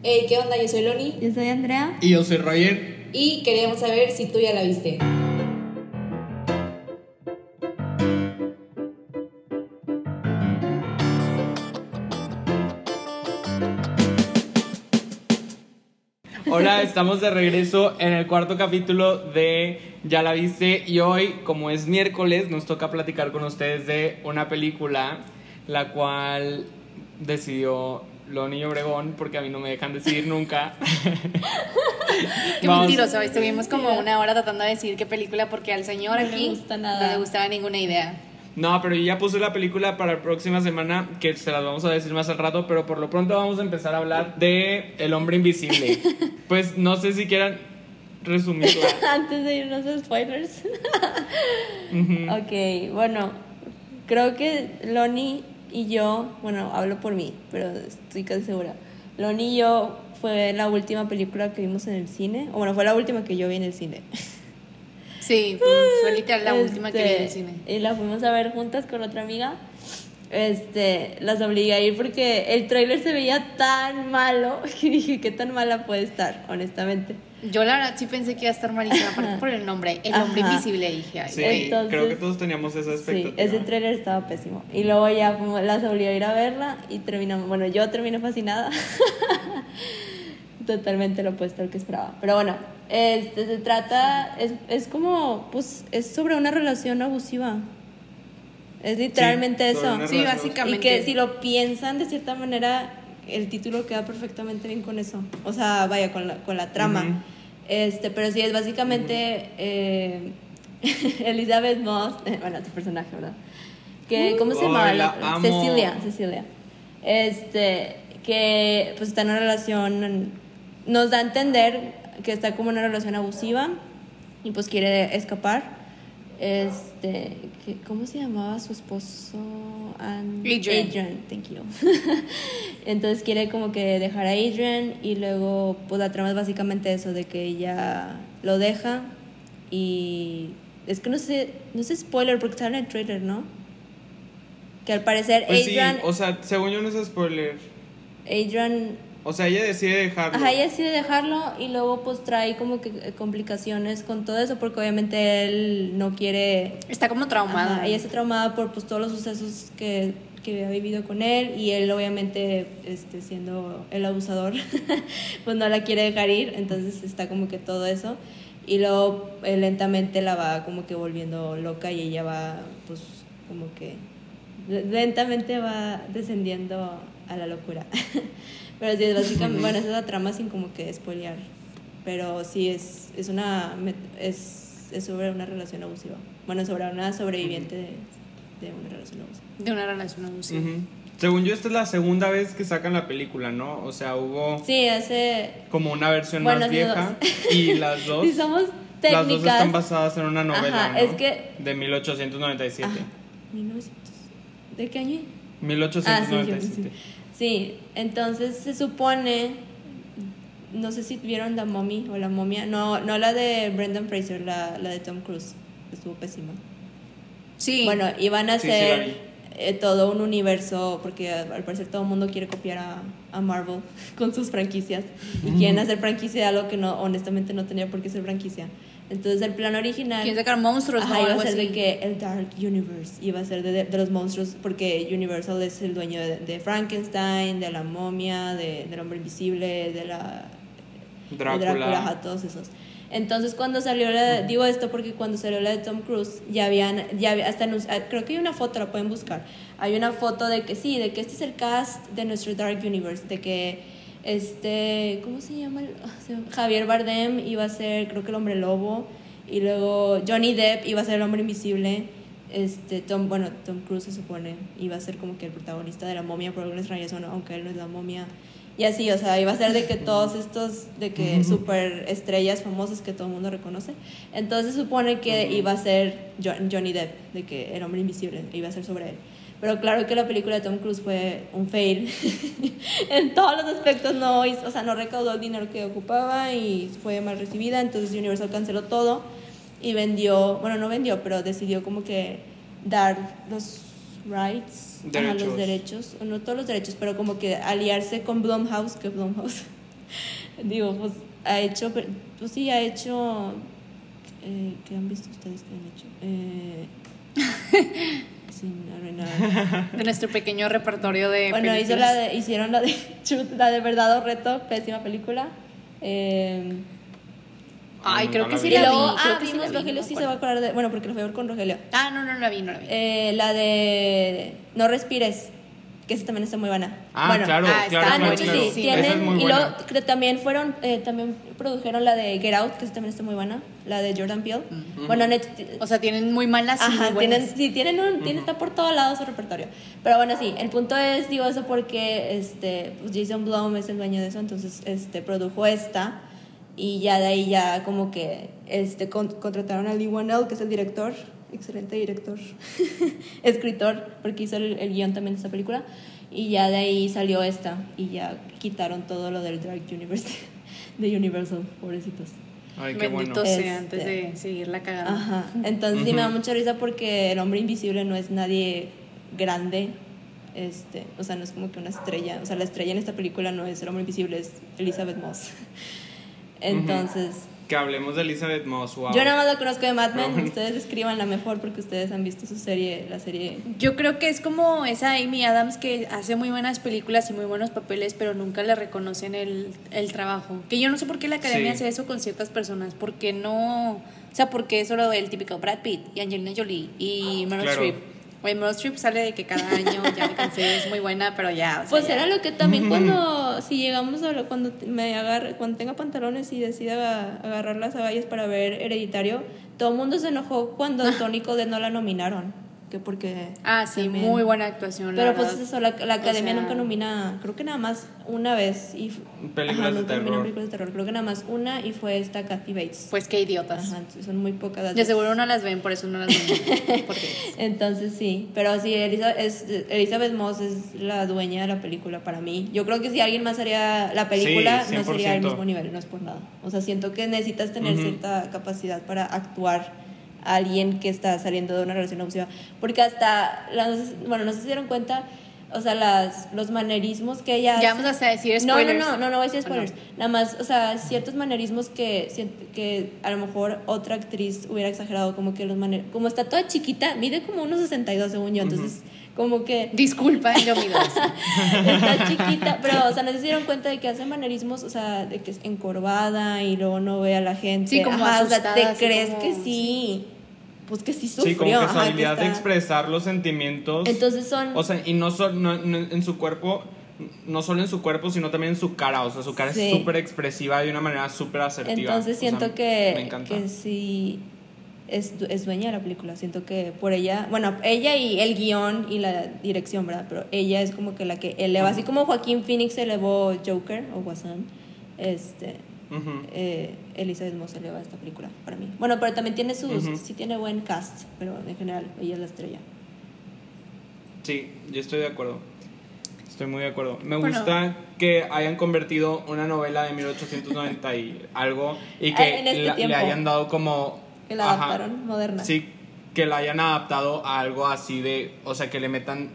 Hey, ¿qué onda? Yo soy Loni Yo soy Andrea. Y yo soy Roger. y queríamos saber si tú ya la viste. Hola, estamos de regreso en el cuarto capítulo de Ya la viste y hoy, como es miércoles, nos toca platicar con ustedes de una película la cual decidió Loni Obregón porque a mí no me dejan decidir nunca. Qué Vamos- mentiroso, estuvimos como una hora tratando de decir qué película porque al señor No le aquí gusta nada. no le gustaba ninguna idea. No, pero yo ya puse la película para la próxima semana, que se las vamos a decir más al rato, pero por lo pronto vamos a empezar a hablar de El Hombre Invisible. Pues no sé si quieran resumirla. Antes de irnos a spoilers. Ujú. ok, bueno, creo que Loni y yo, bueno, hablo por mí, pero estoy casi segura. Loni y yo fue la última película que vimos en el cine, o bueno, fue la última que yo vi en el cine. Sí, fue, fue literal la última que vi en el Este, cine. Y la fuimos a ver juntas con otra amiga. Este, las obligué a ir porque el tráiler se veía tan malo que dije, ¿qué tan mala puede estar, honestamente? Yo la verdad sí pensé que iba a estar malísima, aparte por el nombre, el hombre Ajá. invisible, dije, ay, Sí. Entonces- creo que todos teníamos esa Sí, expectativa. ese tráiler estaba pésimo. Y luego ya las obligué a ir a verla y terminamos, bueno, yo terminé fascinada. Totalmente lo opuesto al que esperaba. Pero bueno, este se trata, es, es como, pues, es sobre una relación abusiva. Es literalmente eso. Sí, básicamente. Y que si lo piensan de cierta manera, el título queda perfectamente bien con eso. O sea, vaya, con la, con la trama. Este, pero sí, es básicamente eh, Elizabeth Moss, bueno, tu personaje, ¿verdad? Que, ¿Cómo se llama? Cecilia, Cecilia. Este, que pues está en una relación, nos da a entender que está como en una relación abusiva y pues quiere escapar. Este, que, ¿cómo se llamaba su esposo? An- Adrian. thank you. Entonces quiere como que dejar a Adrian y luego pues la trama es básicamente eso de que ella lo deja y es que no sé, no sé spoiler porque está en el trailer, ¿no? Que al parecer Pues sí, Adrian, o sea, según yo no es spoiler. Adrian O sea, ella decide dejarlo. Ajá, ella decide dejarlo y luego pues trae como que eh, complicaciones con todo eso porque obviamente él no quiere... Está como traumada. Ajá, ella está traumada por pues todos los sucesos que, que ha vivido con él y él obviamente este, siendo el abusador pues no la quiere dejar ir, entonces está como que todo eso y luego eh, lentamente la va como que volviendo loca y ella va pues como que lentamente va descendiendo a la locura. Pero sí, es básicamente, bueno, esa es la trama sin como que spoilear. Pero sí, es, es una, es, es sobre una relación abusiva. Bueno, sobre una sobreviviente de, de una relación abusiva. De una relación abusiva. Ujú. Según yo, esta es la segunda vez que sacan la película, ¿no? O sea, hubo Sí, hace... como una versión Bueno, más vieja y las dos. Si somos Las dos técnicas... están basadas en una novela, Ajá, ¿no? es que- De 1897. Ajá, 1900. ¿De qué año? 1897. Ah, sí, Sí, entonces se supone, no sé si vieron la mommy o la momia, no, no la de Brendan Fraser, la, la de Tom Cruise, estuvo pésima. Sí. Bueno, iban a Sí, sí hacer eh, todo un universo, porque al al parecer todo el mundo quiere copiar a, a Marvel con sus franquicias y quieren hacer franquicia de algo que no, honestamente no tenía por qué ser franquicia. Entonces el plan original... Quieren sacar monstruos, Ajá, iba a ser de que el Dark Universe iba a ser de, de los monstruos, porque Universal es el dueño de, de Frankenstein, de la momia, de, del hombre invisible, de la de Drácula. ajá, todos esos. Entonces cuando salió la, digo esto porque cuando salió la de Tom Cruise ya habían, ya había- hasta ah, creo que hay una foto, la pueden buscar. Hay una foto de que sí, de que este es el cast de nuestro Dark Universe, de que este, ¿cómo se llama? el- ah, se llama- Javier Bardem iba a ser, creo que el hombre lobo, y luego Johnny Depp iba a ser el hombre invisible. Este, Tom, bueno, Tom Cruise se supone iba a ser como que el protagonista de la momia por alguna extraña razón, aunque él no es la momia. Y así, o sea, iba a ser de que todos estos, de que super estrellas famosas que todo el mundo reconoce. Entonces se supone que iba a ser Jo- Johnny Depp, de que el hombre invisible, iba a ser sobre él. Pero claro que la película de Tom Cruise fue un fail. en todos los aspectos no, hizo- o sea, no recaudó el dinero que ocupaba y fue mal recibida. Entonces Universal canceló todo y vendió, bueno, no vendió, pero decidió como que dar los rights, Derechos. los derechos, o no todos los derechos, pero como que aliarse con Blumhouse, que Blumhouse Digo, pues ha hecho, pues sí, ha hecho. Eh, ¿Qué han visto ustedes que han hecho? Eh, sin arruinar. De nuestro pequeño repertorio de Bueno, hizo películas. la de- hicieron la de, la de Verdad o Reto, pésima película. Eh, Ay, No, creo no que sí la vi. luego, creo ah, que sí vimos la vi, no Rogelio, me sí se va a acordar de. Bueno, porque lo fue a ver con Rogelio. Ah, no, no la vi, no la vi. Eh, la de No Respires, que esa también está muy buena. Ah, bueno, claro, ah, claro, claro, sí, claro. sí, sí, Esa tienen, es muy y buena. luego creo también fueron, eh, también produjeron la de Get Out, que esa también está muy buena, la de Jordan Peele. Bueno, net- O sea, tienen muy malas y Ajá, muy tienen, sí, tienen un, tienen, está por todos lados su repertorio. Pero bueno, sí, el punto es, digo eso porque este, pues Jason Blum es el dueño de eso, entonces este, produjo esta y ya de ahí ya como que este, con- contrataron a Lee Wanell, que es el director, excelente director, escritor, porque hizo el, el guion también de esta película, y ya de ahí salió esta y ya quitaron todo lo del Dark Universe de Universal, pobrecitos. Ay, qué Bendito bueno. sea, Este. antes de seguirla cagando. Ajá. Entonces sí me da mucha risa porque el hombre invisible no es nadie grande. Este, o sea, no es como que una estrella. O sea, la estrella en esta película no es el hombre invisible, es Elizabeth Moss. Entonces, Que hablemos de Elizabeth Moss, wow. yo nada más la conozco de Mad Men. Ustedes escriban la mejor porque ustedes han visto su serie, la serie. Yo creo que es como esa Amy Adams que hace muy buenas películas y muy buenos papeles, pero nunca le reconocen el, el trabajo. Que yo no sé por qué la academia Sí. hace eso con ciertas personas, porque no, o sea, porque es solo el típico Brad Pitt y Angelina Jolie y Meryl Claro. Streep. Oye, Meryl Streep sale de que cada año ya me cansé, es muy buena, pero ya, o sea, Pues ya. era lo que también cuando, si llegamos a lo, cuando me agarre, cuando tenga pantalones y decida aga- agarrar las agallas para ver Hereditario, todo el mundo se enojó cuando Tony Collette no la nominaron. Que porque. Ah, sí, también- muy buena actuación. la Pero pues verdad. eso, la, la academia sea- nunca nomina, creo que nada más una vez. Y, Películas de terror. películas de terror. Creo que nada más una y fue esta Kathy Bates. Pues qué idiotas. Ajá, son muy pocas las De seguro no las ven, por eso no las ven. Entonces sí, pero sí, Elisa- es- Elizabeth Moss es la dueña de la película para mí. Yo creo que si alguien más haría la película, Sí, no sería el 100%. mismo nivel, no es por nada. O sea, siento que necesitas tener cierta capacidad para actuar alguien que está saliendo de una relación abusiva. Porque hasta, la- no sé si- bueno, no sé si se dieron cuenta, o sea, las, los manerismos que ella ya hace- vamos a decir no, no, spoilers. no, no, no voy a decir ¿O no? spoilers. Nada más, o sea, ciertos manerismos que, que a lo mejor otra actriz hubiera exagerado, como que los maner como está toda chiquita, mide como unos 62 según yo, entonces como que Disculpa, yo mi está chiquita, pero o sea, no se dieron cuenta de que hace manerismos, o sea, de que es encorvada y luego no ve a la gente. Sí, como Ajá, o sea, asustada, te crees como- que sí. Pues que sí sufrió. Sí, como que su ajá, que habilidad de expresar los sentimientos. Entonces son O sea, y no solo en su cuerpo, no solo en su cuerpo, sino también en su cara. O sea, su cara Sí. es súper expresiva de una manera súper asertiva. Entonces O siento sea, que, Me encanta. que sí es, es dueña de la película. Siento que por ella, bueno, ella y el guion y la dirección, ¿verdad? Pero ella es como que la que eleva, así como Joaquín Phoenix elevó Joker o Guasón, este, eh, Elizabeth Moss eleva esta película para mí. Bueno, pero también tiene sus, Ujú. sí tiene buen cast, pero en general ella es la estrella. Sí, yo estoy de acuerdo. Estoy muy de acuerdo. Me Bueno. gusta que hayan convertido una novela de 1890 y algo y que Ah, en este la- le hayan dado como... Que la ajá, adaptaron moderna. Sí, que la hayan adaptado a algo así de... O sea, que le metan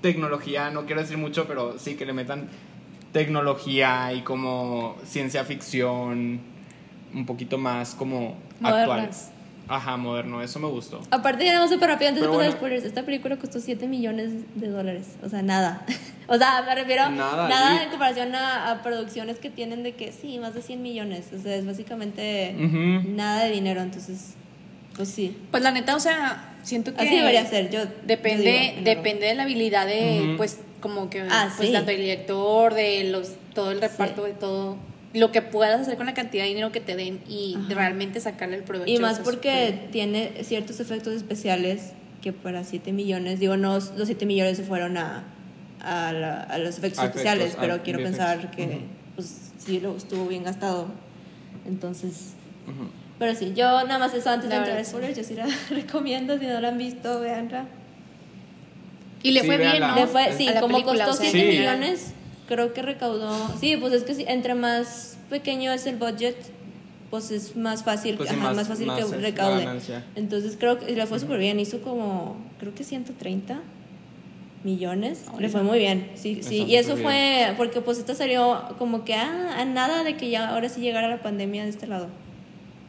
tecnología, no quiero decir mucho, pero sí, que le metan tecnología y como ciencia ficción un poquito más como actual. Ajá, moderno, eso me gustó. Aparte, ya no súper rápido antes de Pero pasar bueno. spoilers. Esta película costó 7 millones de dólares. O sea, nada. o sea, me refiero Nada, nada y- en comparación a, a producciones que tienen de que sí, más de 100 millones. O sea, es básicamente nada de dinero. Entonces, pues sí. Pues la neta, o sea, siento que Así debería ser. Yo Depende, digo, depende de la habilidad de, pues, como que, Ah, pues, sí. tanto el director, de los, todo el reparto, de todo, lo que puedas hacer con la cantidad de dinero que te den y Ajá. realmente sacarle el provecho. Y más porque tiene ciertos efectos especiales que para 7 millones, digo, no los 7 millones se fueron a, a, la- a los efectos A especiales, efectos, pero quiero VFX. pensar que pues sí lo estuvo bien gastado. Entonces, pero sí, yo nada más eso antes La de entrar a spoilers, yo sí la recomiendo, si no la han visto, veanla. Y le Sí, fue bien. ¿no? Le fue, sí, como película, costó o sea, 7 Sí. millones, creo que recaudó. Sí, pues es que entre más pequeño es el budget, pues es más fácil, Pues sí, ajá, más- más, fácil más que la recaude. Entonces creo que le fue súper bien, hizo como, creo que 130. millones. Oh, Le fue muy bien, sí, sí. Y eso bien. fue porque pues esta salió como que ah, a nada de que ya ahora sí llegara la pandemia de este lado.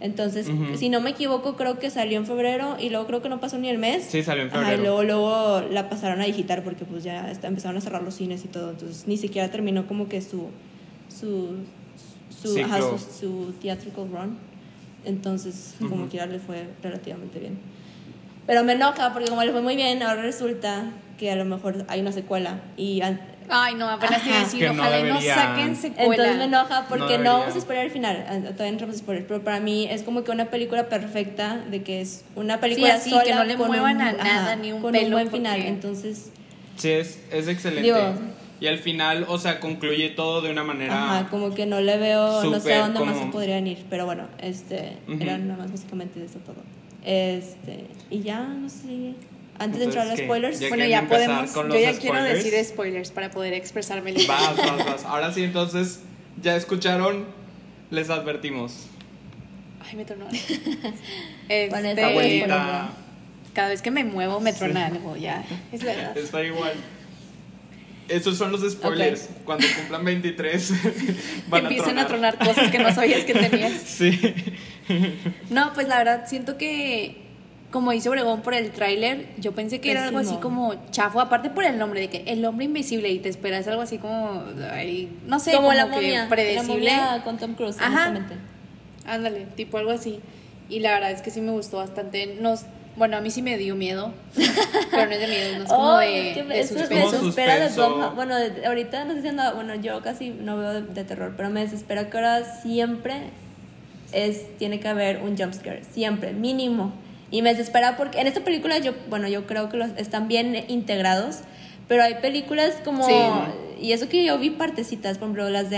Entonces, Ujú. si no me equivoco, creo que salió en febrero y luego creo que no pasó ni el mes. Sí, salió en Ajá, y febrero. luego, luego la pasaron a digitar porque pues ya está- empezaron a cerrar los cines y todo. Entonces ni siquiera terminó como que su su su, ajá, su, su theatrical run. Entonces, como Ujú. quiera le fue relativamente bien. Pero me enoja porque como le fue muy bien, ahora resulta que a lo mejor hay una secuela y Ay, no, apenas iba a Ajá. decir, Que no ojalá y no deberían. saquen secuela. entonces me enoja porque no, debería. vamos a esperar el final. Ah, Todavía no entramos a spoiler, pero para mí es como que una película perfecta de que es una película así, sola que no le con muevan un, a ajá, nada, ni un con pelo, un buen final. porque- Entonces, Sí, es, es excelente. Digo- y al final, o sea, concluye todo de una manera... ajá, como que no le veo, no sé a dónde más como- se podrían ir, pero bueno, este, Ujú. era nada más básicamente de eso todo. Este, y ya, no sé, antes de entrar a los spoilers, Ya Bueno, ya podemos. con Yo ya quiero spoilers. decir spoilers para poder expresarme libre. Vas, vas, vas. Ahora sí, entonces, ya escucharon, les advertimos. Ay, me tronó. Con Este, Abuelita, cada vez que me muevo me trona algo, ya. Es la edad. está igual. Esos son los spoilers. Cuando cumplan 23, van Empiezan a tronar cosas que no sabías que tenías. Sí. No, pues la verdad siento que como dice Obregón por el tráiler, yo pensé que era algo así como chafo, aparte por el nombre de que el hombre invisible y te esperas algo así como ay, no sé, como, como, la que momia, predecible. la momia con Tom Cruise, Ajá. honestamente. Ándale, tipo algo así. Y la verdad es que sí me gustó bastante. Nos, bueno, a mí sí me dio miedo, pero no es de miedo, no es como Oh, de, es que de eso me desespera. Bueno, de- ahorita no sé si anda, bueno, yo casi no veo de, de terror, pero me desespera que ahora siempre es, tiene que haber un jump scare, siempre, mínimo. Y me desespera porque en esta película yo, bueno, yo creo que los están bien integrados, pero hay películas como... Sí. Y eso que yo vi partecitas, por ejemplo, las de...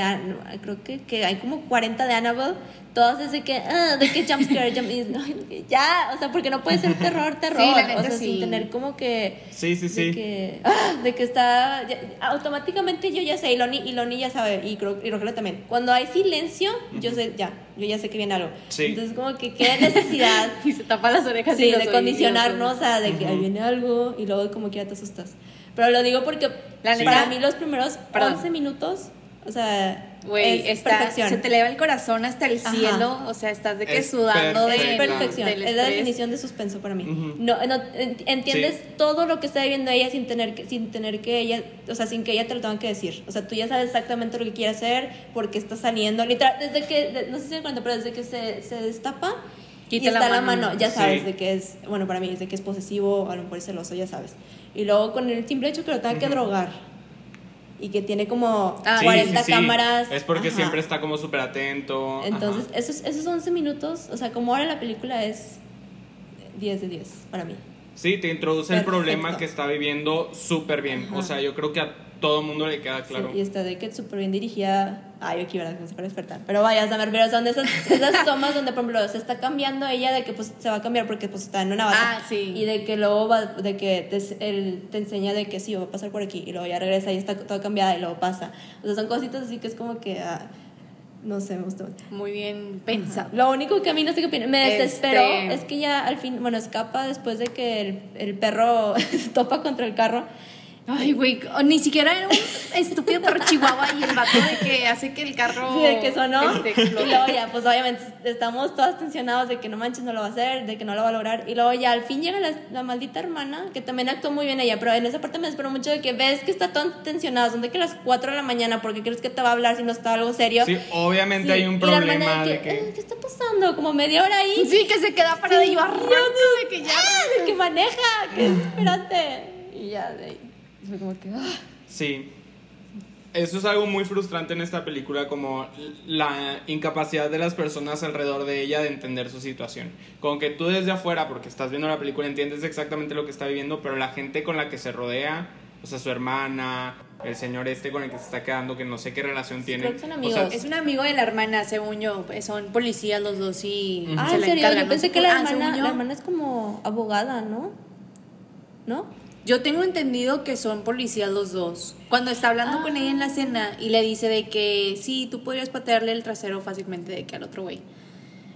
Creo que, que hay como 40 de Annabelle, todas es de que... ah, de que jump scare, jump... y no, ya, o sea, porque no puede ser terror, terror. Sí, la o sea, sí. sin tener como que... Sí, sí, De sí. que, ah, de que está. ya- automáticamente yo ya sé, y Loni, y Loni ya sabe, y, creo, y Rogelio también. Cuando hay silencio, yo sé, ya, yo ya sé que viene algo. Sí. Entonces, como que qué necesidad. Y se tapa las orejas. y Sí, los de condicionarnos a de que ahí viene algo y luego como que ya te asustas. Pero lo digo porque La para neta- mí los primeros Perdón. 11 minutos, o sea, Güey, es está, perfección. se te eleva el corazón hasta el Ajá. cielo, o sea, estás de que Es sudando de, es perfección, del es la definición de suspenso para mí. Ujú. No, no, en- entiendes Sí. todo lo que está viviendo ella sin tener que, sin tener que ella, o sea, sin que ella te lo tenga que decir. O sea, tú ya sabes exactamente lo que quiere hacer, porque está saliendo, literal, desde que, no sé si se cuenta, pero desde que se, se destapa y Quita la está la mano. mano, ya sabes Sí. de que es, bueno, para mí es de que es posesivo, a lo mejor es celoso, ya sabes. Y luego con el simple hecho que lo tenga que drogar y que tiene como Ah, Sí, 40 sí, sí. cámaras. Es porque ajá. siempre está como súper atento. Entonces, Ajá. esos, esos 11 minutos, o sea, como ahora la película es 10 de 10 para mí. Sí, te introduce el Perfecto. problema que está viviendo súper bien. O Ajá. sea, yo creo que a todo mundo le queda claro. Sí, y está de que es súper bien dirigida. Ay, aquí, ¿verdad? No sé para despertar. Pero vaya, o sea, me refiero, son de esas, esas tomas donde, por ejemplo, se está cambiando ella de que pues se va a cambiar porque pues está en una bata. Ah, sí. Y de que luego va, de que te, él te enseña de que sí, va a pasar por aquí. Y luego ya regresa y está toda cambiada y luego pasa. O sea, son cositas así que es como que, ah, no sé, me gustó. Muy bien pensado. Lo único que a mí no sé qué opina, me desesperó Este- es que ya al fin, bueno, escapa después de que el, el perro topa contra el carro. Ay, güey, ni siquiera era un estúpido perro chihuahua y el vato de que hace que el carro Sí, de que sonó. este, y luego ya, pues obviamente estamos todas tensionados de que no manches, no lo va a hacer, de que no lo va a lograr. Y luego ya al fin llega la, la maldita hermana, que también actuó muy bien ella, pero en esa parte me desesperó mucho de que ves que está todo tensionado, son de que las 4 de la mañana, porque crees que te va a hablar si no está algo serio. Sí, obviamente Sí, hay un y la hermana problema de "Eh, que. ¿Qué está pasando? Como media hora ahí. Sí, que se queda parado y yo arranco de que ya. ¡Ah! De que maneja, que espérate. Y ya, de ahí. Fue como que. ah. Sí. Eso es algo muy frustrante en esta película, como la incapacidad de las personas alrededor de ella de entender su situación. Como que tú desde afuera, porque estás viendo la película, entiendes exactamente lo que está viviendo, pero la gente con la que se rodea, o sea, su hermana, el señor este con el que se está quedando, que no sé qué relación tiene. creo que son o amigos. sea, Es un amigo de la hermana, según yo. pues, Son policías los dos y Ujú. Ah, se en serio, encargan. yo no pensé sé que la ah, hermana, yo. la hermana es como abogada, ¿no? ¿No? Yo tengo entendido que son policías los dos. Cuando está hablando con ella en la cena y le dice de que sí, tú podrías patearle el trasero fácilmente de que al otro güey.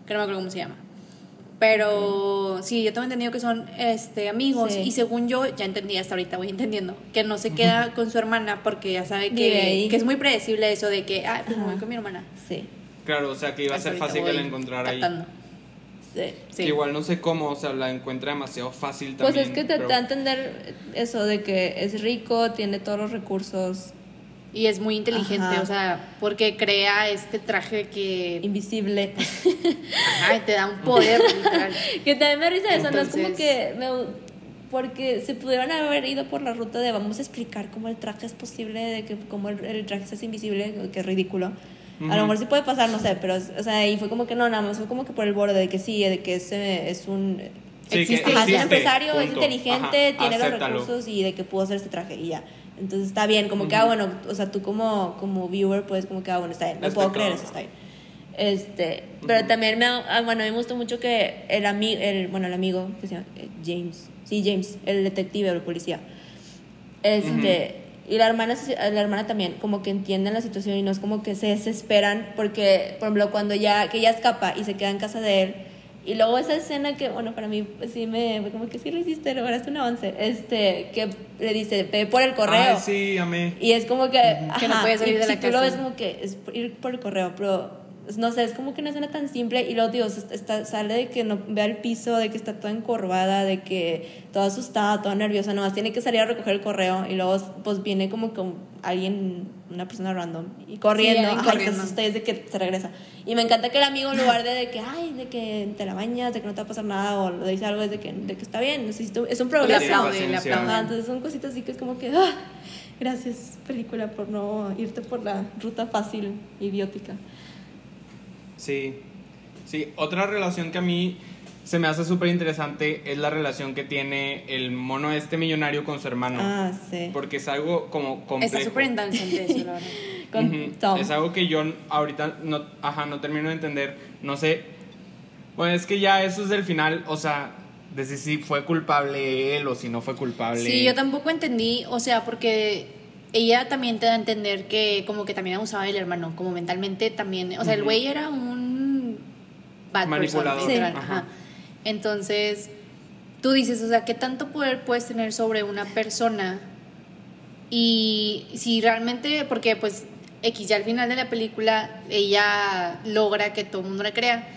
Que no me acuerdo cómo se llama. Pero sí, yo tengo entendido que son este, amigos Sí. y según yo, ya entendí hasta ahorita, voy entendiendo, que no se queda con su hermana porque ya sabe que, que es muy predecible eso de que, ah, pues me voy con mi hermana. Sí, Claro, o sea que iba a Hasta ser fácil que la encontrara ahí. Sí. Que igual no sé cómo, o sea, la encuentra demasiado fácil Pues también. es que te pero- da a entender eso de que es rico, tiene todos los recursos, Y es muy inteligente, Ajá. o sea, porque crea este traje que invisible. ajá, te da un poder que también me risa eso, no es como que me, porque se pudieron haber ido por la ruta de vamos a explicar cómo el traje es posible, de que cómo el, el traje hace invisible, que es ridículo. A Ujú. lo mejor sí puede pasar, no sé, pero, o sea, y fue como que no, nada más fue como que por el borde de que sí, de que es, es un... Sí, existe. Ajá, es un empresario, es punto. inteligente, Ajá, tiene los acéptalo. recursos y de que pudo hacer este traje y ya. Entonces está bien, como que, ah, bueno, o sea, tú como, como viewer, pues como que, ah, bueno, está bien, me puedo creer eso, está bien. Este, pero también me, ah, bueno, a mí me gustó mucho que el amigo, el, bueno, el amigo, que se llama Eh, James, sí, James, el detective o el policía, este, y la hermana, la hermana también, como que entienden la situación y no es como que se desesperan, porque, por ejemplo, cuando ya, que ella escapa y se queda en casa de él, y luego esa escena que, bueno, para mí pues, sí me, fue como que sí lo hiciste, lograste un avance, este, que le dice, ve por el correo. Ay, sí, amé. Y es como que. Que no ajá, puede salir y de la si tú lo casa. ves como que es ir por el correo, pero no sé, es como que una escena tan simple. Y luego, digo, se- está, sale de que no ve al piso, de que está toda encorvada, de que toda asustada, toda nerviosa. Nomás tiene que salir a recoger el correo. Y luego, pues viene como que alguien, una persona random, y corriendo. ajá, y corriendo. se asusta y es de que se regresa. Y me encanta que el amigo, en lugar de, de que, ay, de que te la bañas, de que no te va a pasar nada, o le dice algo, es de que, de que está bien, necesito- es un Le progreso. tiene aplaude, le aplaude. Entonces son cositas así que es como que, ah, gracias película por no irte por la ruta fácil, idiótica. Sí, sí. Otra relación que a mí se me hace súper interesante es la relación que tiene el mono este millonario con su hermano. Ah, sí. Porque es algo como complejo. Está súper interesante eso, la verdad. Con Ujú. Tom. Es algo que yo ahorita no, ajá, no termino de entender. No sé. Bueno, es que ya eso es del final. O sea, de si sí fue culpable él o si no fue culpable. Sí, yo tampoco entendí, o sea, porque ella también te da a entender que como que también abusaba del hermano, como mentalmente también, o sea, el Ujú. güey era un bad Manipulador. Sí. ajá. Entonces, tú dices, o sea, ¿qué tanto poder puedes tener sobre una persona? Y si realmente, porque pues X ya al final de la película ella logra que todo el mundo le crea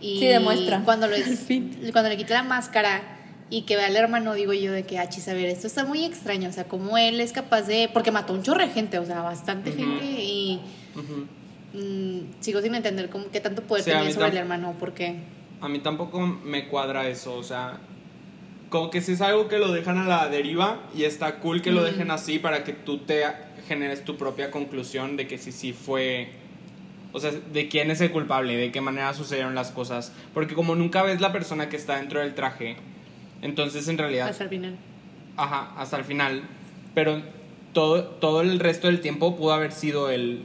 y Sí, demuestra. cuando, lo es- cuando le quita la máscara y que ve al hermano, digo yo de que, ah, chis, a ver, esto está muy extraño, o sea, cómo él es capaz de, porque mató un chorro de gente, o sea, bastante Ujú. gente y Ujú. Mm, sigo sin entender cómo, qué tanto poder Sí, tenía sobre el hermano, porque... A mí tampoco me cuadra eso, o sea, como que si es algo que lo dejan a la deriva y está cool que lo Mm. dejen así para que tú te generes tu propia conclusión de que si sí fue, o sea, de quién es el culpable, de qué manera sucedieron las cosas, porque como nunca ves la persona que está dentro del traje, entonces en realidad, Hasta el final. ajá, hasta el final, pero todo, todo el resto del tiempo pudo haber sido el,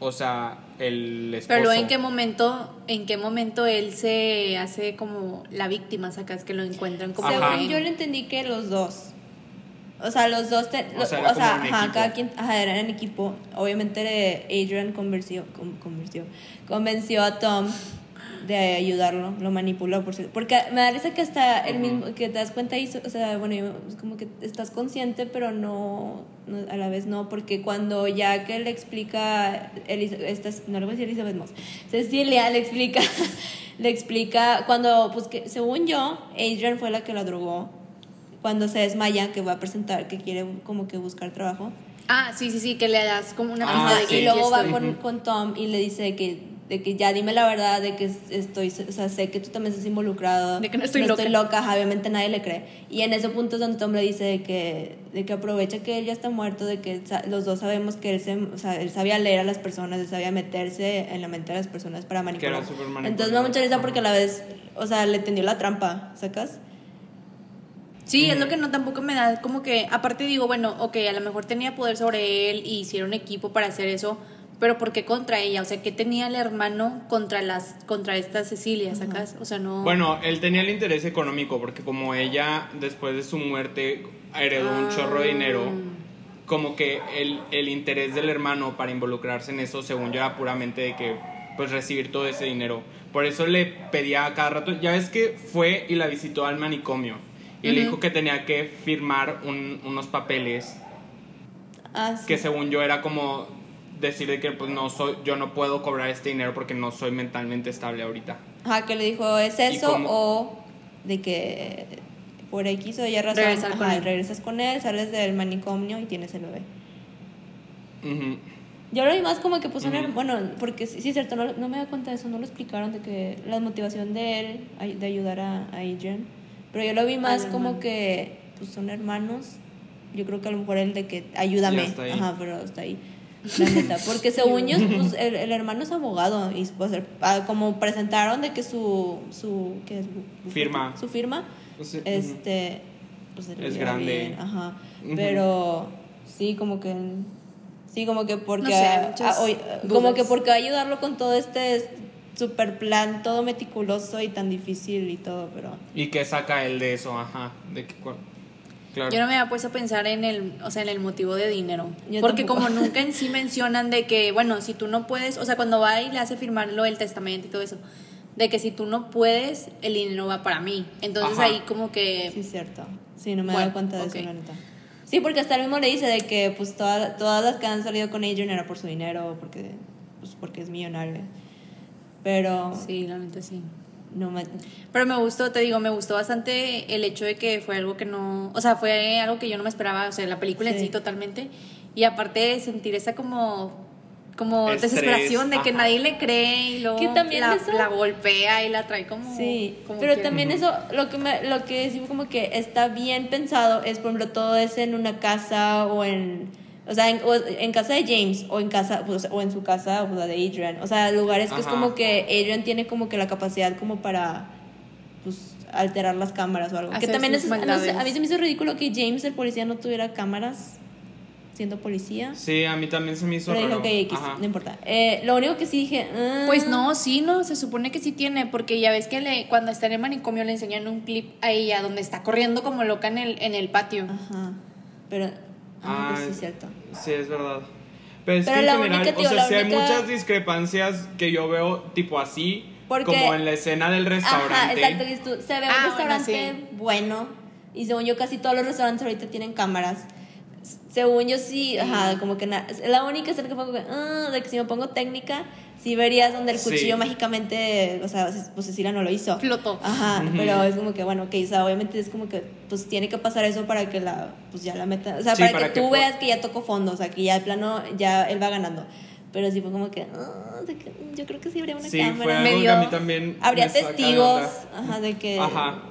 o sea, el esposo. Pero luego en qué momento, en qué momento él se hace como la víctima, sacas que lo encuentran como Ajá. Según yo le entendí que los dos. O sea, los dos, te- O lo- sea, o sea, ajá, cada quien, ajá, eran en equipo. Obviamente Adrian convenció, con- convenció, convenció a Tom de ayudarlo, lo manipuló por si- porque me da risa que hasta el mismo que te das cuenta y o sea, bueno, es como que estás consciente pero no, no- a la vez no, porque cuando ya que le explica Elis- esta es- no le voy a decir Elizabeth Moss, Cecilia le explica le explica cuando pues que según yo Adrian fue la que la drogó cuando se desmaya que va a presentar que quiere como que buscar trabajo. Ah, sí, sí, sí, que le das como una Ah, pista de sí. que y luego va con, con Tom y le dice que de que ya dime la verdad de que estoy o sea sé que tú también estás involucrado De que no estoy loca. estoy loca. obviamente nadie le cree. Y en ese punto es donde Tom le dice de que de que aprovecha que él ya está muerto de que los dos sabemos que él se o sea él sabía leer a las personas él sabía meterse en la mente de las personas para manipular. era entonces me da mucha risa porque a la vez o sea le tendió la trampa sacas Sí, es Ujú. lo que no tampoco me da como que, aparte digo, bueno, ok, a lo mejor tenía poder sobre él y hicieron equipo para hacer eso, pero ¿por qué contra ella? O sea, ¿qué tenía el hermano contra las contra esta Cecilia, sacas? O sea, no Bueno, él tenía el interés económico porque como ella después de su muerte heredó un chorro de dinero, como que el, el interés del hermano para involucrarse en eso, según yo, era puramente de que pues recibir todo ese dinero. Por eso le pedía a cada rato, ya ves que fue y la visitó al manicomio y le dijo que tenía que firmar un- unos papeles Ah, sí. que según yo era como decir de que pues no soy yo no puedo cobrar este dinero porque no soy mentalmente estable ahorita. Ajá, que le dijo, ¿es eso o de que por X o Y razón Regresar con ajá, él. regresas con él, sales del manicomio y tienes el bebé? Ujú. Yo lo vi más como que puso una... Ujú. Bueno, porque sí, sí es cierto, no, no me da cuenta de eso, no lo explicaron de que la motivación de él de ayudar a, a Adrian. Pero yo lo vi más como hermano. que pues son hermanos. Yo creo que a lo mejor el de que ayúdame. Ya está ahí. Ajá, pero está ahí. La neta. Porque según yo, pues, el, el hermano es abogado. Y pues, el- ah, como presentaron de que su. su ¿qué es? Bu- Firma. Su firma. Sí, ujú. Este. Pues Es grande. bien, Ajá. Pero sí, como que. Sí, como que porque. No sé, como que porque va a ayudarlo con todo este super plan, todo meticuloso y tan difícil y todo, pero. ¿Y qué saca él de eso? Ajá, de que cu- claro. Yo no me había puesto a pensar en el, o sea, en el motivo de dinero. Yo Porque tampoco. como nunca en sí mencionan de que, bueno, si tú no puedes, o sea, cuando va y le hace firmar lo del testamento y todo eso, de que si tú no puedes, el dinero va para mí. Entonces Ajá. ahí como que... Sí, es cierto. Sí, no me he Bueno, dado cuenta de eso, la neta. Sí, porque hasta el mismo le dice de que pues toda- todas las que han salido con Adrian era por su dinero, porque, pues, porque es millonario. Pero Sí, la neta sí. No me... Pero me gustó, te digo, me gustó bastante el hecho de que fue algo que no, o sea, fue algo que yo no me esperaba, o sea, la película en Sí. sí totalmente. Y aparte de sentir esa como como Estrés, desesperación de que ajá. nadie le cree y luego Que también la, eso- la golpea y la trae como Sí, como pero también eso, lo que, me, lo que sí como que está bien pensado es, por ejemplo, todo es en una casa o en, o sea, en, o en casa de James o en casa, pues, o en su casa o la de Adrian. O sea, lugares que es como que Adrian tiene como que la capacidad como para, pues, alterar las cámaras o algo. que Hacer también sus es, no sé, maldades. a mí se me hizo ridículo que James, el policía, no tuviera cámaras siendo policía. Sí, a mí también se me hizo Pero raro. Ajá. no importa. Eh, lo único que sí dije... ah, Pues no, sí, no, se supone que sí tiene, porque ya ves que le, cuando está en el manicomio le enseñan un clip a ella donde está corriendo como loca en el, en el patio. Ajá, pero... Ah, pues sí, es cierto. Sí, es verdad. Pero es Pero que en general, única, tío, o sea, sí hay única- muchas discrepancias que yo veo tipo así, Porque- como en la escena del restaurante. Ajá, exacto. se ve Ah, un bueno, restaurante bueno, y según yo casi todos los restaurantes ahorita tienen cámaras. Según yo sí, ajá, como que na- la única escena que pongo que, ah, de que si me pongo técnica, sí verías donde el Sí. cuchillo mágicamente, o sea, pues Cecilia no lo hizo. Flotó. Ajá, pero es como que, bueno, ok, o sea, obviamente es como que, pues tiene que pasar eso para que la, pues ya la meta, o sea, Sí, para, para que que tú veas que ya tocó fondo, o sea, que ya de plano, ya él va ganando. Pero sí fue como que, ah, que yo creo que sí habría una Sí, cámara. fue algo que Medio- a mí también Habría testigos, ajá, de que. Ajá.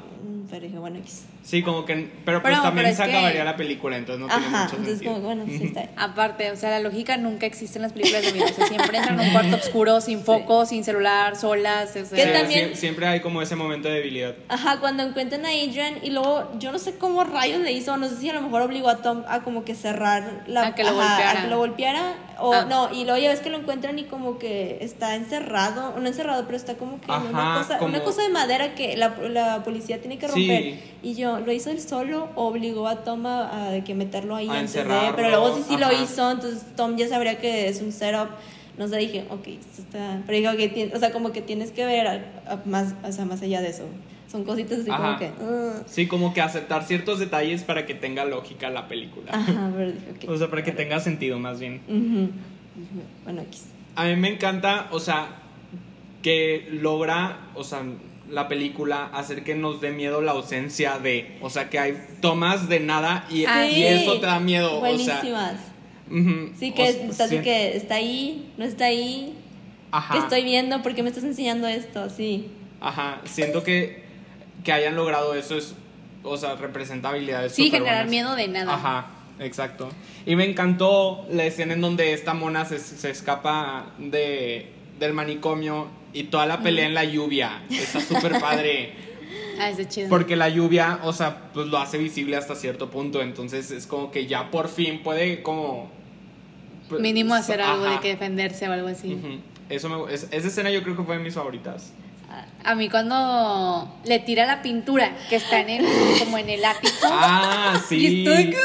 Pero dije, bueno, X. Sí, como que. Pero pues Pero- también pero se que- acabaría la película, entonces no tiene mucho entonces sentido. como que, bueno, sí está bien. Aparte, o sea, la lógica nunca existe en las películas de miedo. O sea, siempre entran a un cuarto oscuro, sin foco, sin celular, solas. O sea, ¿Qué Sí, también- sie- siempre hay como ese momento de debilidad. Ajá, cuando encuentran a Adrian y luego yo no sé cómo rayos le hizo, no sé si a lo mejor obligó a Tom a como que cerrar la A que lo ajá, golpeara. a que lo golpeara o Ah. no, y luego ya ves que lo encuentran y como que está encerrado, no encerrado, pero está como que en una Ajá, cosa, como- una cosa de madera que la, la policía tiene que Sí. romper. Y yo, ¿lo hizo él solo o obligó a Tom a, a de que meterlo ahí A antes de? encerrarlo, Pero luego sí sí lo ajá. hizo, entonces Tom ya sabría que es un setup. No sé, dije, ok, esto está. Pero dije, ok, o sea, como que tienes que ver a- a más, o sea, más allá de eso. Son cositas así como que. "Ah". Sí, como que aceptar ciertos detalles para que tenga lógica la película. Ajá, ok. O sea, para que tenga sentido más bien. Dije, Bueno, X. A mí me encanta, o sea, que logra, o sea, la película hacer que nos dé miedo la ausencia de, o sea, que hay tomas de nada y, y eso te da miedo, o sea, Buenísimas. Sí, o que, sea, está sí, que está ahí, no está ahí. ajá, ¿Qué estoy viendo? ¿Por qué me estás enseñando esto? Sí. ajá, siento que, que hayan logrado eso es, o sea, representa habilidades Sí, generar miedo de nada. Ajá, exacto. Y me encantó la escena en donde esta mona se, se escapa de, del manicomio y toda la pelea en la lluvia. Está súper padre. Ah, es chido. Porque la lluvia, o sea, pues lo hace visible hasta cierto punto. Entonces es como que ya por fin puede como... pues, Mínimo hacer algo ajá. de que defenderse o algo así. Ujú. Eso me, es- esa escena yo creo que fue de mis favoritas. A mí cuando le tira la pintura que está en el, como en el ático. Ah, Y, sí. estoy,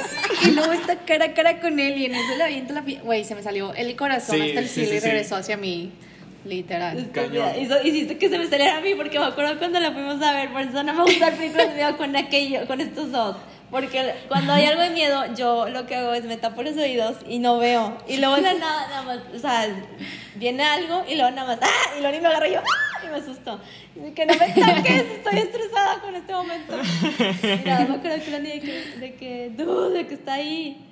y luego está cara a cara con él y en eso le avienta la pi- Güey, se me salió el corazón Sí, hasta el sí, cielo sí, y sí. regresó hacia mí Literal. Cañón. Hizo- hiciste que se me saliera a mí porque me acuerdo cuando la fuimos a ver, por eso no me gusta el película con aquello, con estos dos. Porque cuando hay algo de miedo, yo lo que hago es me tapo los oídos y no veo. Y luego nada, nada más, o sea, viene algo y luego nada más, ¡ah! Y luego ni lo agarro y yo, ¡ah! Y me asusto. Y que no me toques, estoy estresada con este momento. Y nada, me acuerdo que niña de que, de que, dude, de que está ahí.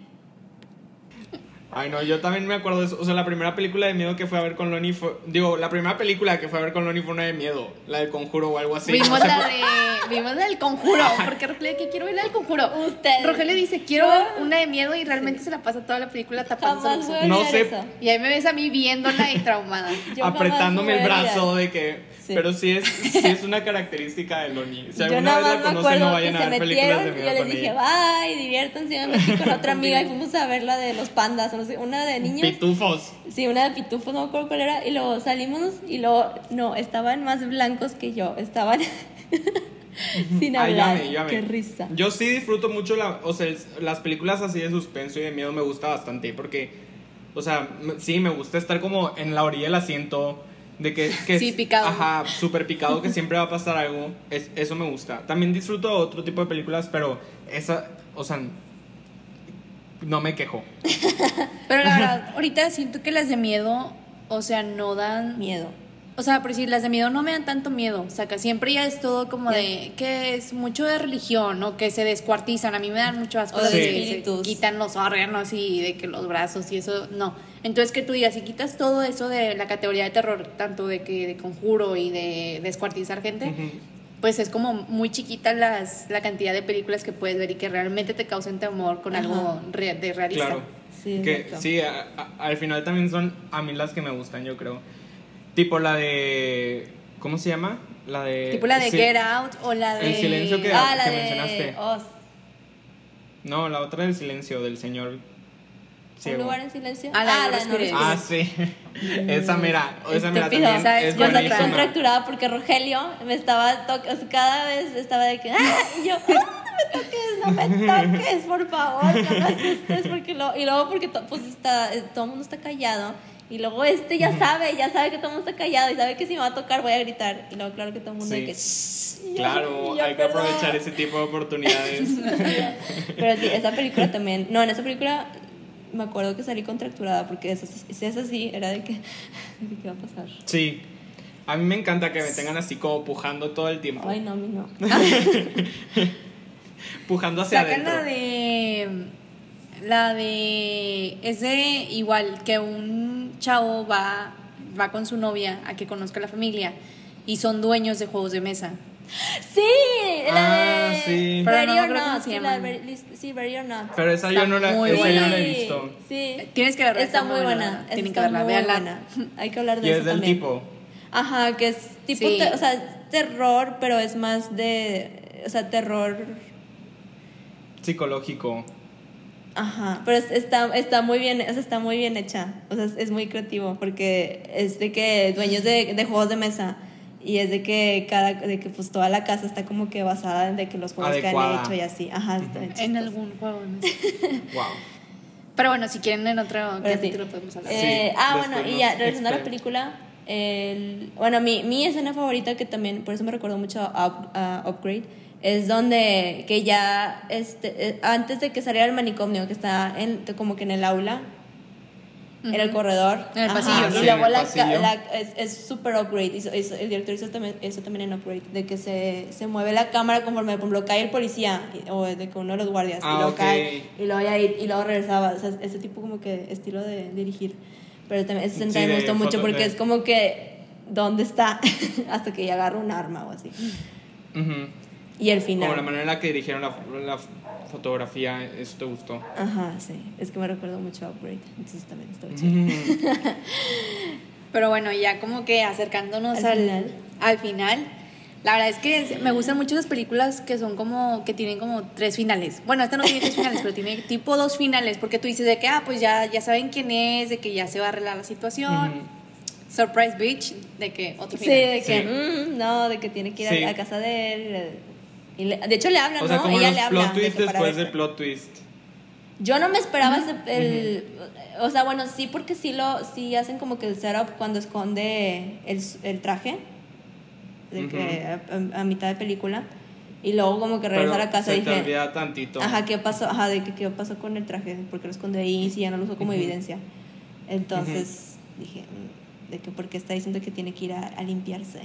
Ay, no, yo también me acuerdo de eso. O sea, la primera película de miedo que fue a ver con Lonnie fue. Digo, la primera película que fue a ver con Lonnie fue una de miedo. La del conjuro o algo así. Vimos No sé la por- de. Vimos la del conjuro. Porque Rogelio que quiero ver la del conjuro. Ustedes. Rogelio dice, quiero ver una de miedo y realmente se la pasa toda la película a No sé. eso. Y ahí me ves a mí viéndola y traumada. Yo apretándome me el brazo de que. Sí. Pero sí es, sí es una característica de Lonnie. Si Yo alguna vez la me conocen, acuerdo no vayan que a se ver películas de miedo yo les con dije, ella. bye, diviértanse. Yo me metí con otra amiga y fuimos a ver la de los pandas, o no sé, una de niños. Pitufos. Sí, una de pitufos, no me acuerdo cuál era. Y luego salimos y luego, no, estaban más blancos que yo. Estaban sin Ay, hablar. llame, llame. Qué risa. Yo sí disfruto mucho la, o sea, las películas así de suspenso y de miedo me gusta bastante porque, o sea, sí, me gusta estar como en la orilla del asiento, de que, que Sí, picado. Ajá, súper picado, que siempre va a pasar algo. Es, eso me gusta. También disfruto otro tipo de películas, pero esa, o sea, no me quejo. Pero la verdad, ahorita siento que las de miedo, o sea, no dan. Miedo. O sea, por decir, las de miedo no me dan tanto miedo. O sea, que siempre ya es todo como de que es mucho de religión o que se descuartizan. A mí me dan mucho asco O de que se quitan los órganos y de que los brazos y eso. No. Entonces, que tú digas, si quitas todo eso de la categoría de terror, tanto de que de conjuro y de descuartizar gente. Pues es como muy chiquita las, la cantidad de películas que puedes ver y que realmente te causen temor con Ajá. algo re- de realista. Claro. Sí, que sí, a- a- al final también son a mí las que me gustan, yo creo. Tipo la de. ¿Cómo se llama? La de. Tipo la de sí. Get Out o la de... El silencio que- Ah, la que de mencionaste. Oz. No, la otra del silencio, del señor. ¿Un ciego. lugar en silencio? Ah, la de No de respires. Ah, sí. esa mera. Esa Estúpido, también ¿sabes? es Yo salí contracturada porque Rogelio me estaba to- o sea, cada vez estaba de que ¡ah! y yo ¡ah, no me toques, no me toques, por favor, no me asustes porque lo, y luego porque to- pues está eh, todo el mundo está callado y luego este ya sabe, ya sabe que todo el mundo está callado y sabe que si me va a tocar voy a gritar y luego claro que todo el mundo Sí. de que yo- Claro, y yo, hay que "Perdón". aprovechar ese tipo de oportunidades. Pero sí, esa película también. No, en esa película me acuerdo que salí contracturada porque si es así, era de que. de que, ¿Qué va a pasar? Sí. A mí me encanta que me tengan así como pujando todo el tiempo. Ay, no, a mí no. Pujando hacia Sacan adentro. la de. La de. Es de igual que un chavo va, va con su novia a que conozca la familia y son dueños de juegos de mesa. Sí, la Ah, de. sí. Pero Ready no not. Sí, la de sí, Ready or not. Pero esa yo no la, esa yo no la he visto. Sí. Tienes que verla, Está, está muy buena. buena. esa Tienen que verla, muy véanla. buena. Hay que hablar de Y eso es del también. tipo. Ajá, que es tipo, Sí. te- o sea, terror, pero es más de, o sea, terror Psicológico. Ajá, pero es- está, está muy bien, o sea, está muy bien hecha, o sea, es, es muy creativo porque es de que dueños de, de juegos de mesa y es de que cada, de que pues toda la casa está como que basada en de que los juegos que Adecuada. han hecho y así, ajá, está En algún juego. ¿no? Wow. Pero bueno, si quieren en otro Pero sí. capítulo podemos hablar. Eh, Sí, ah, bueno, y ya, regresando a la película, el, bueno, mi, mi escena favorita, que también, por eso me recuerdo mucho a, Up- a Upgrade, es donde que ya, este, eh, antes de que saliera el manicomio, que está en, como que en el aula, en el corredor. En el Ajá, pasillo, Y ¿no? luego la, pasillo. la- es súper upgrade. hizo- hizo- el director hizo también, eso también en upgrade. De que se, se mueve la cámara conforme por ejemplo, cae el policía y- o de que uno de los guardias. Ah, y luego ok. cae. Y luego, ya, y luego regresaba. O sea, ese tipo como que estilo de dirigir. Pero también ese Sí, también me gustó mucho porque de- es como que. ¿Dónde está? Hasta que ya agarra un arma o así. Ujú. Y el final. Como la manera en la que dirigieron la, la fotografía, eso te gustó. Ajá, sí. Es que me recuerdo mucho a Upgrade. Entonces también estaba chido. Ujú. Pero bueno, ya como que acercándonos Al al, final. al final, la verdad es que es- me gustan mucho las películas que son como, que tienen como tres finales. Bueno, esta no tiene tres finales, pero tiene tipo dos finales, porque tú dices de que, ah, pues ya, ya saben quién es, de que ya se va a arreglar la situación. Surprise Beach, de que otro Sí, final. de que, Sí. mm, no, de que tiene que ir Sí. a, a casa de él. Y le- y de hecho, le habla, O sea, ¿no? como Ella los le habla. plot de twist para después del plot twist. Yo no me esperaba ese- el, o sea, bueno, sí porque sí lo, sí hacen como que el setup cuando esconde el, el traje, de que a, a- a mitad de película, y luego como que regresa Pero a la casa se y te dije, olvida tantito. ajá, ¿qué pasó? Ajá, de que qué pasó con el traje, porque lo esconde ahí, si ya no lo usó como evidencia. Entonces dije, mm, de que porque está diciendo que tiene que ir a, a limpiarse.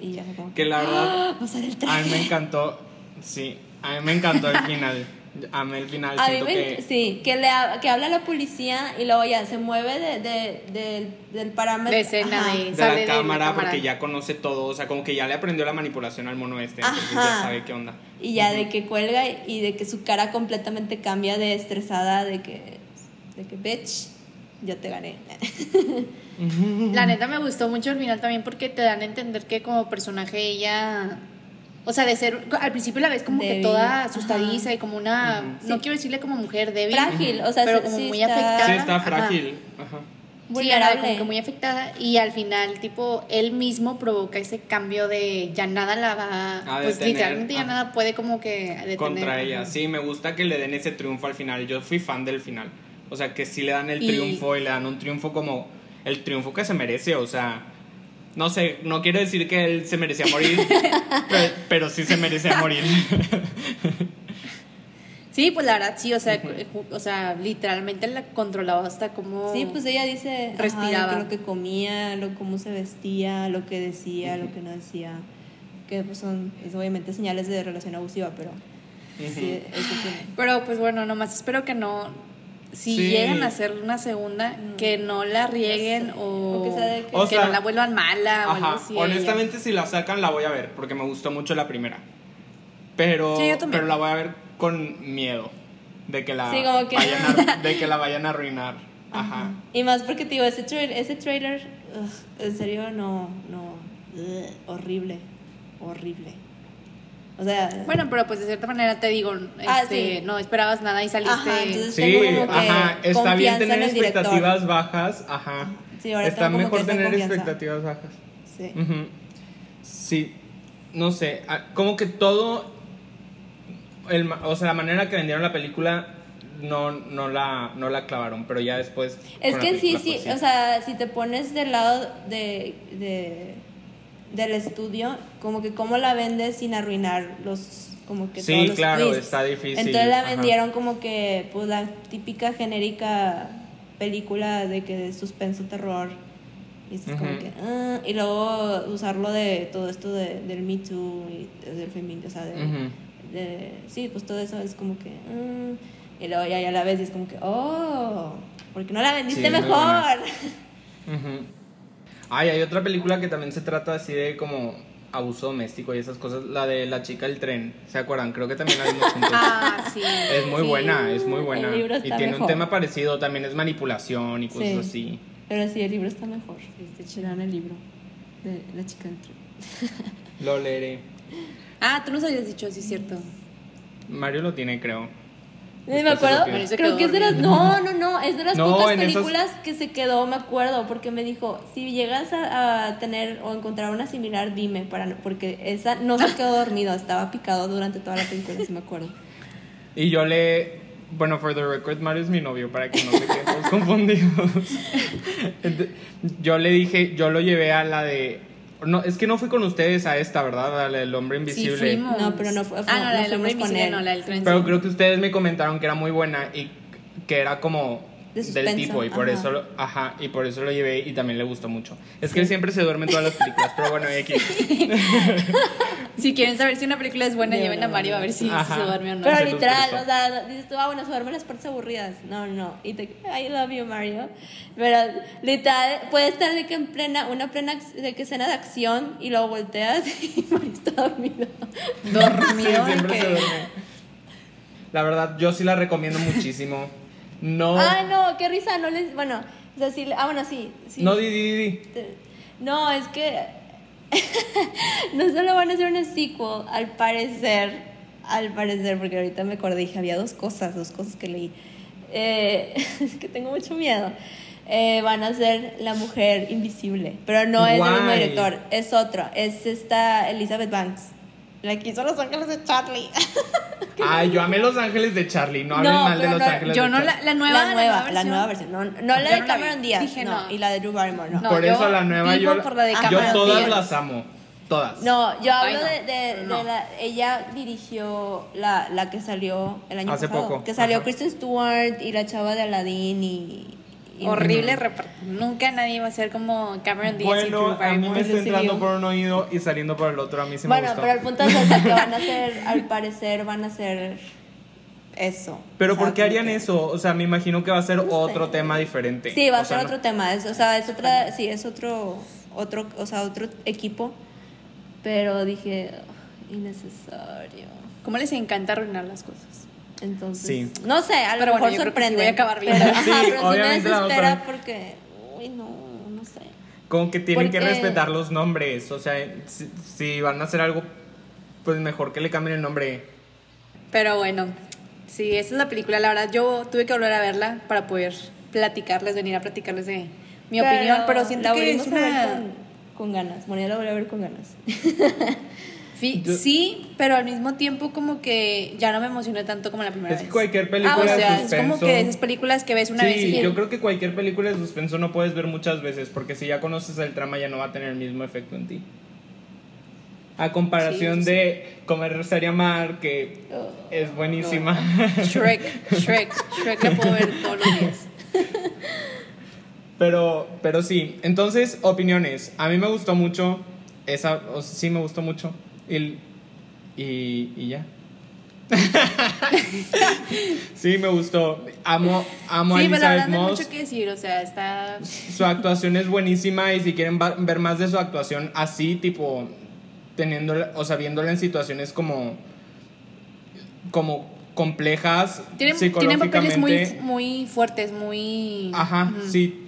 Y ya como Que la verdad, ¡Ah! a el mí me encantó. Sí, a mí me encantó el final. Amé el final. A mí siento me, que. sí, que, le, ha- que habla la policía y luego ya se mueve de, de- del- del parámetro. De escena Ajá. de- de Sale la de la cámara, porque ya conoce todo, o sea, como que ya le aprendió la manipulación al mono este, entonces ya Ajá. sabe qué onda. Y ya de que cuelga y de que su cara completamente cambia de estresada, de que, de que bitch, yo te gané. La neta me gustó mucho el final también porque te dan a entender que como personaje ella, o sea, de ser, al principio la ves como que toda asustadiza Ajá. y como una, no Sí. quiero decirle como mujer débil, Frágil, o sea, pero como sí muy está- afectada. Sí, está frágil. Ajá. Vulnerable. era como que muy afectada y al final, tipo, él mismo provoca ese cambio de ya nada la va, A pues detener, literalmente ya ajá. nada puede como que detener. Contra ella. Sí, me gusta que le den ese triunfo al final. Yo fui fan del final. O sea, que sí le dan el Y- triunfo y le dan un triunfo como el triunfo que se merece. O sea, no sé, no quiero decir que él se merecía morir, pero, pero sí se merecía morir. Sí, pues la verdad sí, o sea, ju- o sea, literalmente la controlaba hasta como Sí, pues ella dice Respiraba. lo que comía, lo cómo se vestía, lo que decía, lo que no decía, que pues son es obviamente señales de relación abusiva, pero sí, eso tiene. Pero pues bueno, nomás espero que no. Si Sí. llegan a hacer una segunda, que no la rieguen o, O que sea de que- O que sea, no la vuelvan mala o algo ella. honestamente si la sacan la voy a ver porque me gustó mucho la primera. Pero, Sí, pero la voy a ver con miedo de que la Sí, como que- vayan a, de que la vayan a arruinar. Ajá. Y más porque te digo, ese, tra- ese trailer, ugh, en serio, no, no, ugh, horrible, horrible. O sea, Bueno, pero pues de cierta manera te digo, Ah, este, sí. no esperabas nada y saliste. Ajá, entonces- Sí, Tengo como que ajá, está bien tener expectativas bajas, ajá. Sí, ahora está tengo como mejor que tener confianza. expectativas bajas. sí. Sí, no sé, ah, como que todo, el, o sea, la manera que vendieron la película no, no, la, no la clavaron, pero ya después... Es que sí, sí, o sea, si te pones del lado de, de del estudio, como que cómo la vendes sin arruinar los como que Sí, todos los claro, twists. está difícil, Entonces la ajá. vendieron como que pues la típica genérica película de que de suspenso terror y dices como que ah, y luego usarlo de todo esto de, del Me Too y del feminismo, o sea, de, sí, pues todo eso es como que mm, y luego ya, ya la ves y es como que oh, porque no la vendiste Sí, mejor. Ujú. Ay, hay otra película que también se trata así de como abuso doméstico y esas cosas, la de la chica del tren, ¿se acuerdan? Creo que también la vimos juntos. Ah, sí. Es muy Sí, buena, es muy buena. el libro Y tiene un tema parecido, también es manipulación y cosas Sí. así. Pero sí, el libro está mejor. Este, el libro de la chica del tren. Lo leeré. Ah, tú nos habías dicho, sí, es cierto. Mario lo tiene, creo. No me acuerdo. Creo que es de las. No, no, no. Es de las No, pocas esas- películas que se quedó, me acuerdo. Porque me dijo: si llegas a, a tener o encontrar una similar, dime. para no- Porque esa no se quedó dormido. Estaba picado durante toda la película, si me acuerdo. Y yo le. Bueno, for the record, Mario es mi novio, para que no se queden todos confundidos. Yo le dije, yo lo llevé a la de. No, es que no fui con ustedes a esta, ¿verdad? A la del hombre Sí, invisible. fuimos. No, pero no fue- Ah, no, no la del hombre fuimos con invisible, él. no, la del tren. Pero sí. creo que ustedes me comentaron que era muy buena y que era como De del tipo y por ajá. eso lo, ajá, y por eso lo llevé y también le gustó mucho. Es que él siempre se duerme en todas las películas, pero bueno, aquí. Si quieren saber si una película es buena, De lleven a verdad. Mario a ver si, si se duerme o no. Pero literal, o sea, dices tú, ah, bueno, se duermen las partes aburridas. No, no. Y te, I love you, Mario. Pero literal, puede estar de que en plena, una plena de que escena de acción y luego volteas y Mario está dormido. Dormido. Sí, siempre que- se duerme. La verdad, yo sí la recomiendo muchísimo. No. Ay, no, qué risa, no les. Bueno, o sea, sí, ah, bueno, sí. sí. No, di, di, di. No, es que no solo van a hacer un sequel, al parecer, al parecer, porque ahorita me acordé, dije, había dos cosas, dos cosas que leí. Eh, es que tengo mucho miedo. Eh, van a ser La Mujer Invisible, pero no es del mismo director, es otro, es esta Elizabeth Banks, La que hizo Los Ángeles de Charlie. Ay, yo amé Los Ángeles de Charlie. No hablen No, mal de Los no, Ángeles Yo de no, Charlie. la, la nueva, la nueva, la versión. nueva versión. No, no Yo la de. Cameron Díaz. Dije no, no. Y la de Drew Barrymore, no. No. Por eso la nueva yo, por la de yo todas Díaz. las amo. Todas. No, yo Ay, hablo no. de, de- de No. la. Ella dirigió la, la que salió el año Hace pasado. poco, Que salió ajá. Kristen Stewart y la chava de Aladdin y. Horrible reparto. Nunca nadie va a ser como Cameron Díaz y Drew Bueno, a mí me está entrando por un oído y saliendo por el otro. A mí sí me Bueno, gustó. pero el punto es que van a hacer, al parecer, van a hacer eso. Pero O sea, ¿por qué harían que- eso? O sea, me imagino que va a ser No sé. otro tema diferente. Sí, va a O sea, ser no- otro tema. Es, o sea, es otra. Sí, es otro. Otro, o sea, otro equipo. Pero dije, "Ugh, innecesario. ¿Cómo les encanta arruinar las cosas? Entonces, Sí. no sé, a lo Pero mejor sí sorprende. voy a acabar bien. Pero, ajá, Sí, pero sí me obviamente a desespera porque, uy, no, no sé. Como que tienen que respetar los nombres. O sea, si, si van a hacer algo, pues mejor que le cambien el nombre. Pero bueno, sí, esa es la película. La verdad, yo tuve que volver a verla para poder platicarles, venir a platicarles de mi opinión. Pero siento la que es volvimos a ver una. con, con ganas. Monia la volví a ver con ganas. Fi- Yo- Sí, pero al mismo tiempo como que ya no me emocioné tanto como la primera Es vez. cualquier película ah, o de sea, es suspenso. como que de esas películas que ves una sí, vez y yo creo que cualquier película de suspenso no puedes ver muchas veces porque si ya conoces el trama ya no va a tener el mismo efecto en ti. A comparación Sí, sí. de Comer, Rezar y Amar, que es buenísima. Shrek, Shrek, Shrek la puedo ver todos los días. Pero, pero sí, entonces, opiniones. A mí me gustó mucho. Esa, o sea, sí me gustó mucho. Y, y, y ya. sí, me gustó. Amo, amo Sí, a pero Elizabeth Moss. mucho que decir, o sea, está... Su actuación es buenísima y si quieren ver más de su actuación así, tipo, teniéndola, o sea, viéndola en situaciones como, como complejas Tiene, tiene papeles psicológicamente. muy, muy fuertes, muy... Ajá, sí.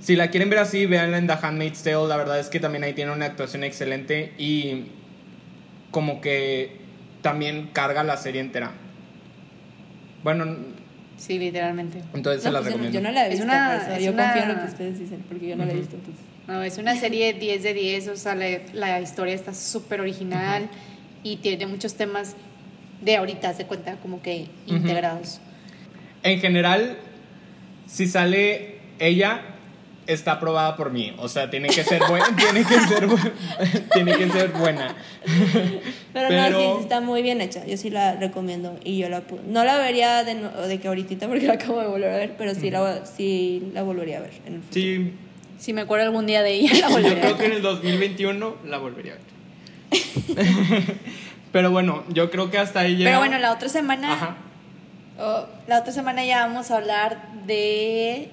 Si la quieren ver así, véanla en The Handmaid's Tale. La verdad es que también ahí tiene una actuación excelente y como que también carga la serie entera. Bueno, Sí, literalmente. entonces se la pues yo, recomiendo. yo no la he Es visto, una- por eso es yo una- confío en lo que ustedes dicen, porque yo no la he visto. Entonces. No, es una serie 10 de 10, o sea, la, la historia está súper original y tiene muchos temas de ahorita, se cuenta, como que integrados. En general, si sale ella, está aprobada por mí. O sea, tiene que ser buena. tiene que ser bu- tiene que ser buena. Pero, no, sí, está muy bien hecha. Yo sí la recomiendo. Y yo la No la vería de, no- de que ahorita porque la acabo de volver a ver, pero sí, la, sí la volvería a ver en el futuro. Sí, Si me acuerdo algún día de ella, la yo volveré a creo ver. que en el 2021 la volvería a ver. Pero bueno, yo creo que hasta ahí Pero llega- bueno, la otra semana, Ajá. oh, la otra semana ya vamos a hablar de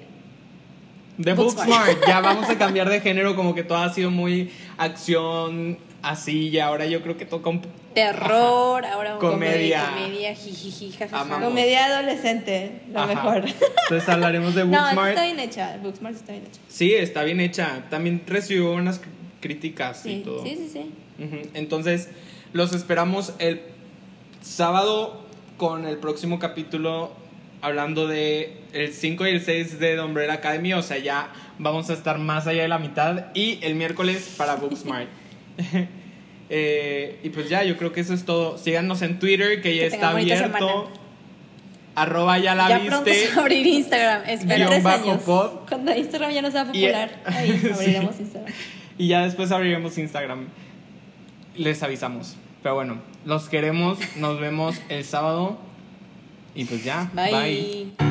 De Booksmart. Ya vamos a cambiar de género, como que todo ha sido muy acción, así, y ahora yo creo que toca un... terror, ahora un Comedia. comedia, jijiji, jajaja. Amamos. Comedia adolescente, lo Ajá. mejor. Entonces hablaremos de No, Booksmart. está bien hecha. Booksmart está bien hecha. Sí, está bien hecha. También recibió unas cr- críticas y todo. sí, sí, sí. Entonces, los esperamos el sábado con el próximo capítulo hablando de el 5 y el 6 de The Umbrella Academy, o sea, ya vamos a estar más allá de la mitad y el miércoles para Booksmart. Eh, y pues ya, yo creo que eso es todo. Síganos en Twitter, que ya Que está abierto. semana. Arroba ya la ya pronto se viste. va a abrir Instagram, espera. Tres bajo años. pod. Cuando Instagram ya no sea Y- popular, ahí Sí. abriremos Instagram. Y ya después abriremos Instagram. Les avisamos. Pero bueno, los queremos. Nos vemos el sábado. Y pues ya. Bye. bye.